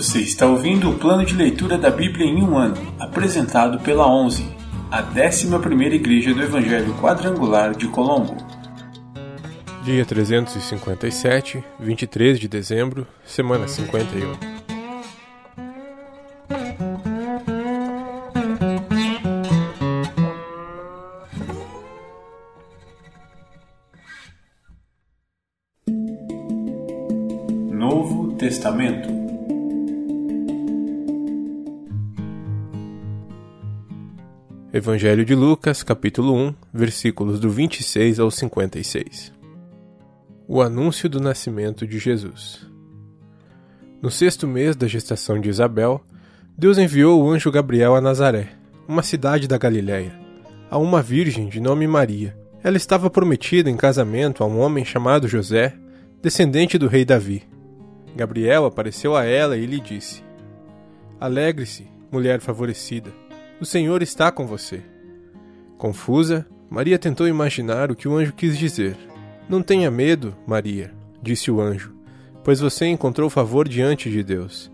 Você está ouvindo o plano de leitura da Bíblia em um ano, apresentado pela 11, a 11ª Igreja do Evangelho Quadrangular de Colombo. Dia 357, 23 de dezembro, semana 51. Novo Testamento Evangelho de Lucas, capítulo 1, versículos do 26 ao 56. O anúncio do nascimento de Jesus. No sexto mês da gestação de Isabel, Deus enviou o anjo Gabriel a Nazaré, uma cidade da Galiléia, a uma virgem de nome Maria. Ela estava prometida em casamento a um homem chamado José, descendente do rei Davi. Gabriel apareceu a ela e lhe disse: Alegre-se, mulher favorecida o Senhor está com você. Confusa, Maria tentou imaginar o que o anjo quis dizer. Não tenha medo, Maria, disse o anjo, pois você encontrou favor diante de Deus.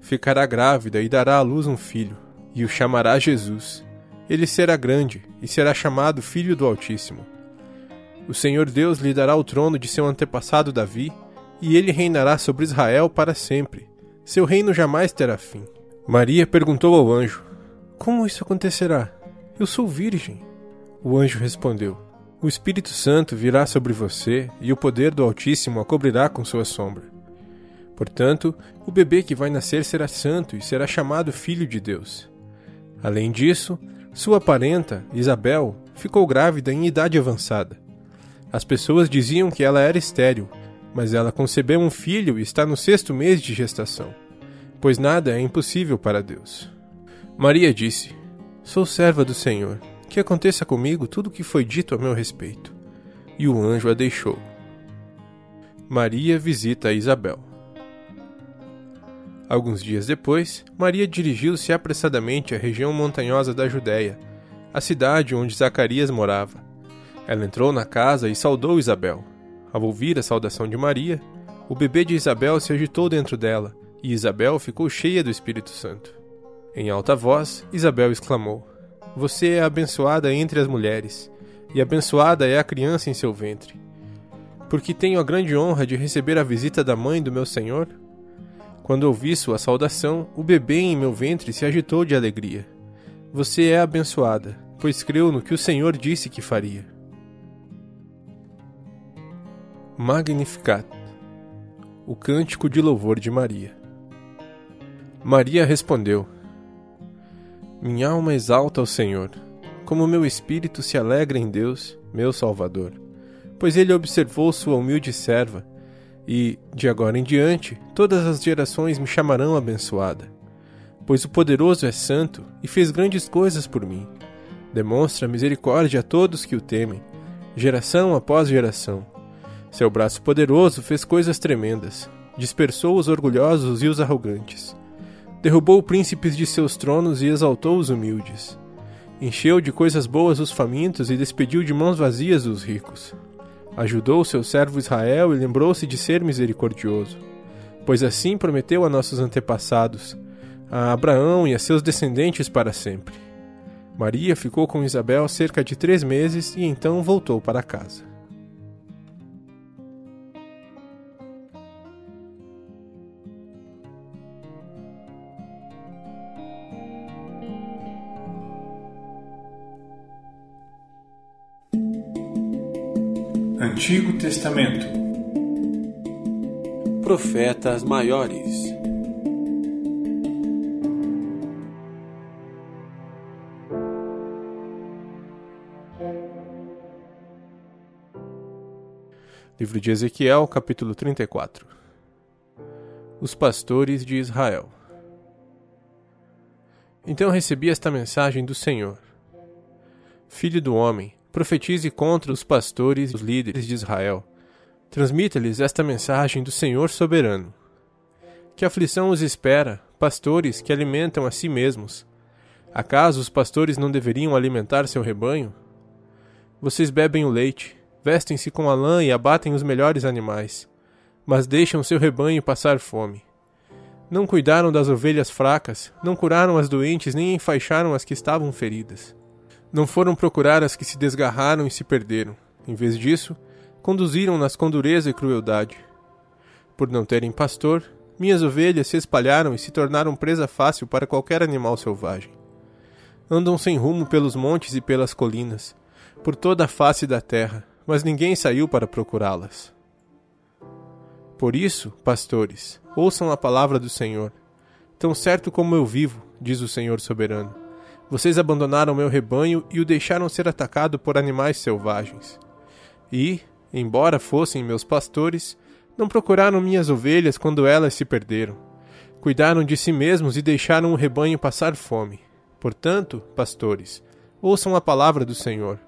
Ficará grávida e dará à luz um filho, e o chamará Jesus. Ele será grande e será chamado Filho do Altíssimo. O Senhor Deus lhe dará o trono de seu antepassado Davi, e ele reinará sobre Israel para sempre. Seu reino jamais terá fim. Maria perguntou ao anjo: como isso acontecerá? Eu sou virgem. O anjo respondeu: O Espírito Santo virá sobre você e o poder do Altíssimo a cobrirá com sua sombra. Portanto, o bebê que vai nascer será santo e será chamado Filho de Deus. Além disso, sua parenta, Isabel, ficou grávida em idade avançada. As pessoas diziam que ela era estéril, mas ela concebeu um filho e está no sexto mês de gestação, pois nada é impossível para Deus. Maria disse: Sou serva do Senhor, que aconteça comigo tudo o que foi dito a meu respeito. E o anjo a deixou. Maria visita Isabel. Alguns dias depois, Maria dirigiu-se apressadamente à região montanhosa da Judéia, a cidade onde Zacarias morava. Ela entrou na casa e saudou Isabel. Ao ouvir a saudação de Maria, o bebê de Isabel se agitou dentro dela, e Isabel ficou cheia do Espírito Santo. Em alta voz, Isabel exclamou: Você é abençoada entre as mulheres, e abençoada é a criança em seu ventre. Porque tenho a grande honra de receber a visita da mãe do meu Senhor? Quando ouvi sua saudação, o bebê em meu ventre se agitou de alegria. Você é abençoada, pois creu no que o Senhor disse que faria. Magnificat o cântico de louvor de Maria. Maria respondeu: minha alma exalta ao Senhor, como meu espírito se alegra em Deus, meu Salvador, pois ele observou sua humilde serva, e, de agora em diante, todas as gerações me chamarão abençoada. Pois o poderoso é santo e fez grandes coisas por mim. Demonstra misericórdia a todos que o temem, geração após geração. Seu braço poderoso fez coisas tremendas, dispersou os orgulhosos e os arrogantes Derrubou príncipes de seus tronos e exaltou os humildes. Encheu de coisas boas os famintos e despediu de mãos vazias os ricos. Ajudou seu servo Israel e lembrou-se de ser misericordioso. Pois assim prometeu a nossos antepassados, a Abraão e a seus descendentes para sempre. Maria ficou com Isabel cerca de três meses e então voltou para casa. Antigo Testamento. Profetas Maiores. Livro de Ezequiel, capítulo 34 Os pastores de Israel. Então recebi esta mensagem do Senhor: Filho do homem, profetize contra os pastores e os líderes de Israel. Transmita-lhes esta mensagem do Senhor soberano. Que aflição os espera, pastores que alimentam a si mesmos? Acaso os pastores não deveriam alimentar seu rebanho? Vocês bebem o leite, vestem-se com a lã e abatem os melhores animais, mas deixam seu rebanho passar fome. Não cuidaram das ovelhas fracas, não curaram as doentes, nem enfaixaram as que estavam feridas. Não foram procurar as que se desgarraram e se perderam. Em vez disso, conduziram-nas com dureza e crueldade. Por não terem pastor, minhas ovelhas se espalharam e se tornaram presa fácil para qualquer animal selvagem. Andam sem rumo pelos montes e pelas colinas, por toda a face da terra, mas ninguém saiu para procurá-las. Por isso, pastores, ouçam a palavra do Senhor. Tão certo como eu vivo, diz o Senhor soberano, vocês abandonaram meu rebanho e o deixaram ser atacado por animais selvagens. E, embora fossem meus pastores, não procuraram minhas ovelhas quando elas se perderam. Cuidaram de si mesmos e deixaram o rebanho passar fome. Portanto, pastores, ouçam a palavra do Senhor.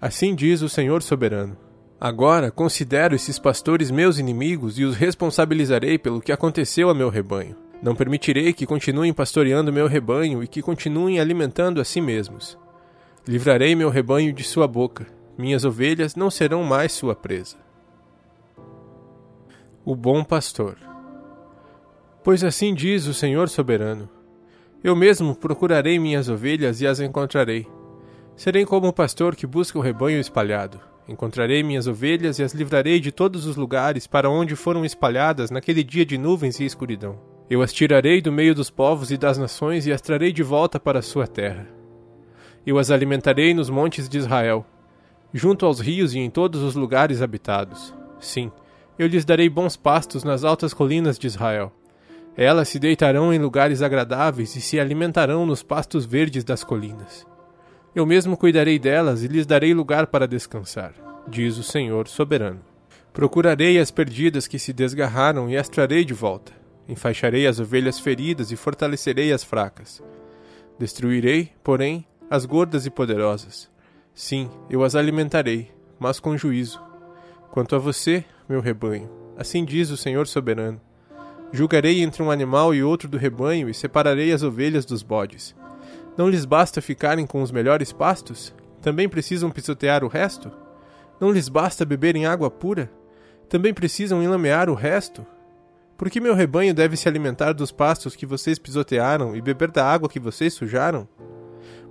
Assim diz o Senhor soberano. Agora considero esses pastores meus inimigos e os responsabilizarei pelo que aconteceu a meu rebanho. Não permitirei que continuem pastoreando meu rebanho e que continuem alimentando a si mesmos. Livrarei meu rebanho de sua boca. Minhas ovelhas não serão mais sua presa. O bom pastor. Pois assim diz o Senhor soberano: Eu mesmo procurarei minhas ovelhas e as encontrarei. Serei como o pastor que busca o rebanho espalhado. Encontrarei minhas ovelhas e as livrarei de todos os lugares para onde foram espalhadas naquele dia de nuvens e escuridão. Eu as tirarei do meio dos povos e das nações e as trarei de volta para a sua terra. Eu as alimentarei nos montes de Israel, junto aos rios e em todos os lugares habitados. Sim, eu lhes darei bons pastos nas altas colinas de Israel. Elas se deitarão em lugares agradáveis e se alimentarão nos pastos verdes das colinas. Eu mesmo cuidarei delas e lhes darei lugar para descansar, diz o Senhor soberano. Procurarei as perdidas que se desgarraram e as trarei de volta. Enfaixarei as ovelhas feridas e fortalecerei as fracas. Destruirei, porém, as gordas e poderosas. Sim, eu as alimentarei, mas com juízo. Quanto a você, meu rebanho, assim diz o Senhor soberano: Julgarei entre um animal e outro do rebanho e separarei as ovelhas dos bodes. Não lhes basta ficarem com os melhores pastos? Também precisam pisotear o resto? Não lhes basta beberem água pura? Também precisam enlamear o resto? Por que meu rebanho deve se alimentar dos pastos que vocês pisotearam e beber da água que vocês sujaram?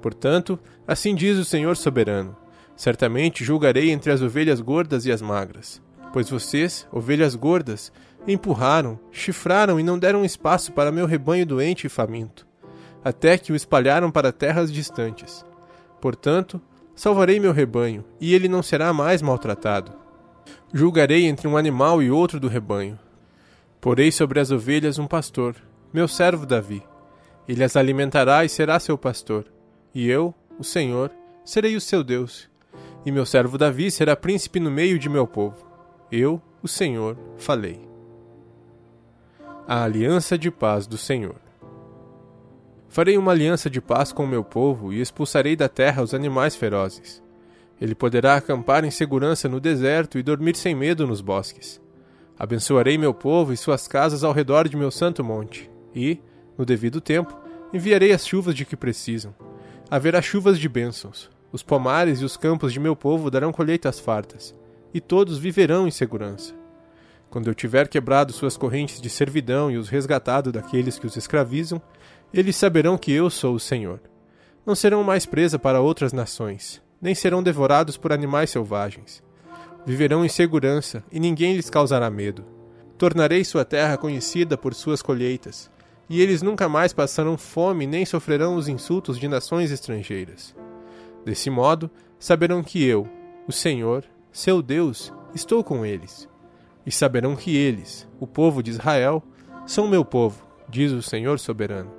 Portanto, assim diz o Senhor soberano: Certamente julgarei entre as ovelhas gordas e as magras. Pois vocês, ovelhas gordas, empurraram, chifraram e não deram espaço para meu rebanho doente e faminto até que o espalharam para terras distantes. Portanto, salvarei meu rebanho, e ele não será mais maltratado. Julgarei entre um animal e outro do rebanho. Porei sobre as ovelhas um pastor, meu servo Davi. Ele as alimentará e será seu pastor. E eu, o Senhor, serei o seu Deus. E meu servo Davi será príncipe no meio de meu povo. Eu, o Senhor, falei. A aliança de paz do Senhor. Farei uma aliança de paz com o meu povo e expulsarei da terra os animais ferozes. Ele poderá acampar em segurança no deserto e dormir sem medo nos bosques. Abençoarei meu povo e suas casas ao redor de meu santo monte, e, no devido tempo, enviarei as chuvas de que precisam. Haverá chuvas de bênçãos. Os pomares e os campos de meu povo darão colheitas fartas, e todos viverão em segurança. Quando eu tiver quebrado suas correntes de servidão e os resgatado daqueles que os escravizam, eles saberão que eu sou o Senhor. Não serão mais presa para outras nações, nem serão devorados por animais selvagens. Viverão em segurança e ninguém lhes causará medo. Tornarei sua terra conhecida por suas colheitas, e eles nunca mais passarão fome nem sofrerão os insultos de nações estrangeiras. Desse modo, saberão que eu, o Senhor, seu Deus, estou com eles. E saberão que eles, o povo de Israel, são meu povo, diz o Senhor soberano.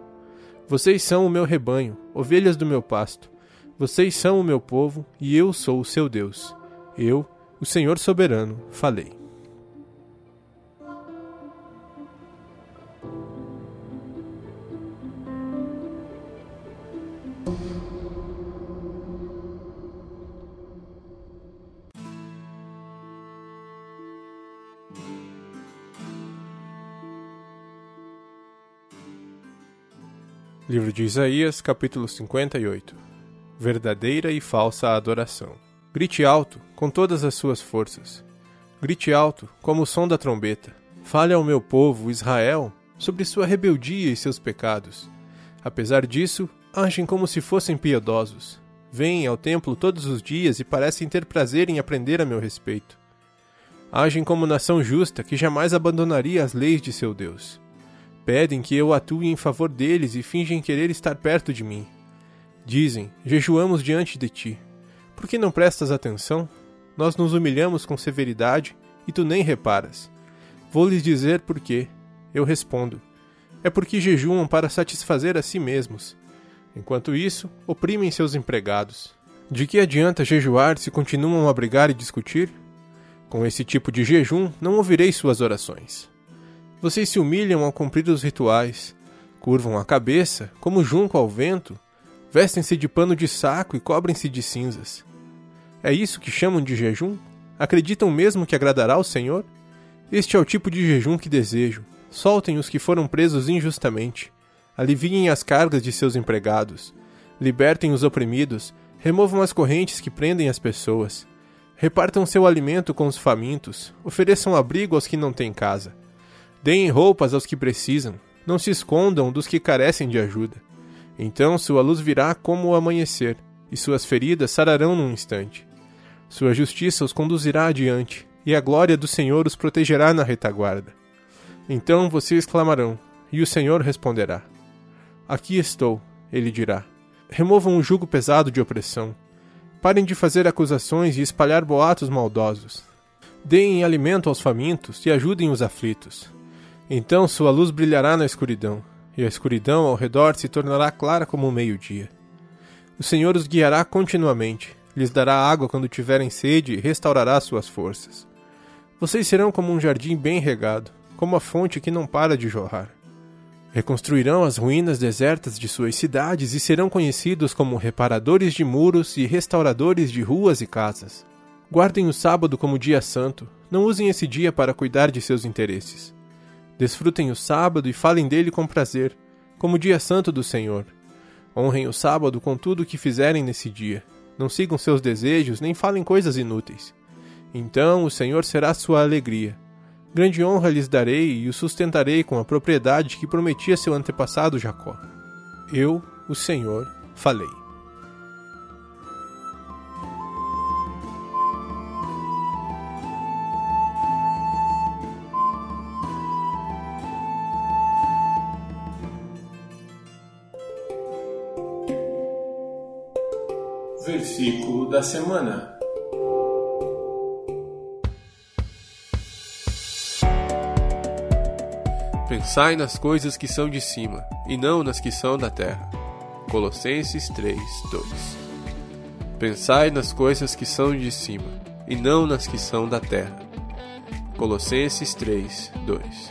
Vocês são o meu rebanho, ovelhas do meu pasto. Vocês são o meu povo, e eu sou o seu Deus. Eu, o Senhor soberano, falei. Livro de Isaías, capítulo 58 Verdadeira e falsa adoração. Grite alto, com todas as suas forças. Grite alto, como o som da trombeta. Fale ao meu povo, Israel, sobre sua rebeldia e seus pecados. Apesar disso, agem como se fossem piedosos. Vêm ao templo todos os dias e parecem ter prazer em aprender a meu respeito. Agem como nação justa que jamais abandonaria as leis de seu Deus. Pedem que eu atue em favor deles e fingem querer estar perto de mim. Dizem: Jejuamos diante de ti. Por que não prestas atenção? Nós nos humilhamos com severidade e tu nem reparas. Vou lhes dizer por quê. Eu respondo: É porque jejuam para satisfazer a si mesmos. Enquanto isso, oprimem seus empregados. De que adianta jejuar se continuam a brigar e discutir? Com esse tipo de jejum, não ouvirei suas orações. Vocês se humilham ao cumprir os rituais, curvam a cabeça, como junco ao vento, vestem-se de pano de saco e cobrem-se de cinzas. É isso que chamam de jejum? Acreditam mesmo que agradará ao Senhor? Este é o tipo de jejum que desejo. Soltem os que foram presos injustamente. Aliviem as cargas de seus empregados. Libertem os oprimidos. Removam as correntes que prendem as pessoas. Repartam seu alimento com os famintos, ofereçam abrigo aos que não têm casa. Deem roupas aos que precisam, não se escondam dos que carecem de ajuda. Então sua luz virá como o amanhecer, e suas feridas sararão num instante. Sua justiça os conduzirá adiante, e a glória do Senhor os protegerá na retaguarda. Então vocês clamarão, e o Senhor responderá: Aqui estou, ele dirá. Removam o jugo pesado de opressão Parem de fazer acusações e espalhar boatos maldosos. Deem alimento aos famintos e ajudem os aflitos. Então sua luz brilhará na escuridão, e a escuridão ao redor se tornará clara como o meio-dia. O Senhor os guiará continuamente, lhes dará água quando tiverem sede e restaurará suas forças. Vocês serão como um jardim bem regado, como a fonte que não para de jorrar. Reconstruirão as ruínas desertas de suas cidades e serão conhecidos como reparadores de muros e restauradores de ruas e casas. Guardem o sábado como dia santo, não usem esse dia para cuidar de seus interesses. Desfrutem o sábado e falem dele com prazer, como dia santo do Senhor. Honrem o sábado com tudo o que fizerem nesse dia. Não sigam seus desejos nem falem coisas inúteis. Então o Senhor será sua alegria Grande honra lhes darei e o sustentarei com a propriedade que prometi a seu antepassado Jacó. Eu, o Senhor, falei. Versículo da semana. Pensai nas coisas que são de cima, e não nas que são da terra. Colossenses 3, 2. Pensai nas coisas que são de cima, e não nas que são da terra. Colossenses 3, 2.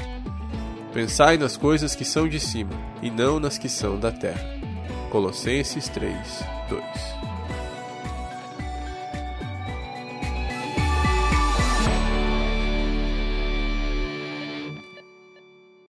Pensai nas coisas que são de cima, e não nas que são da terra. Colossenses 3, 2.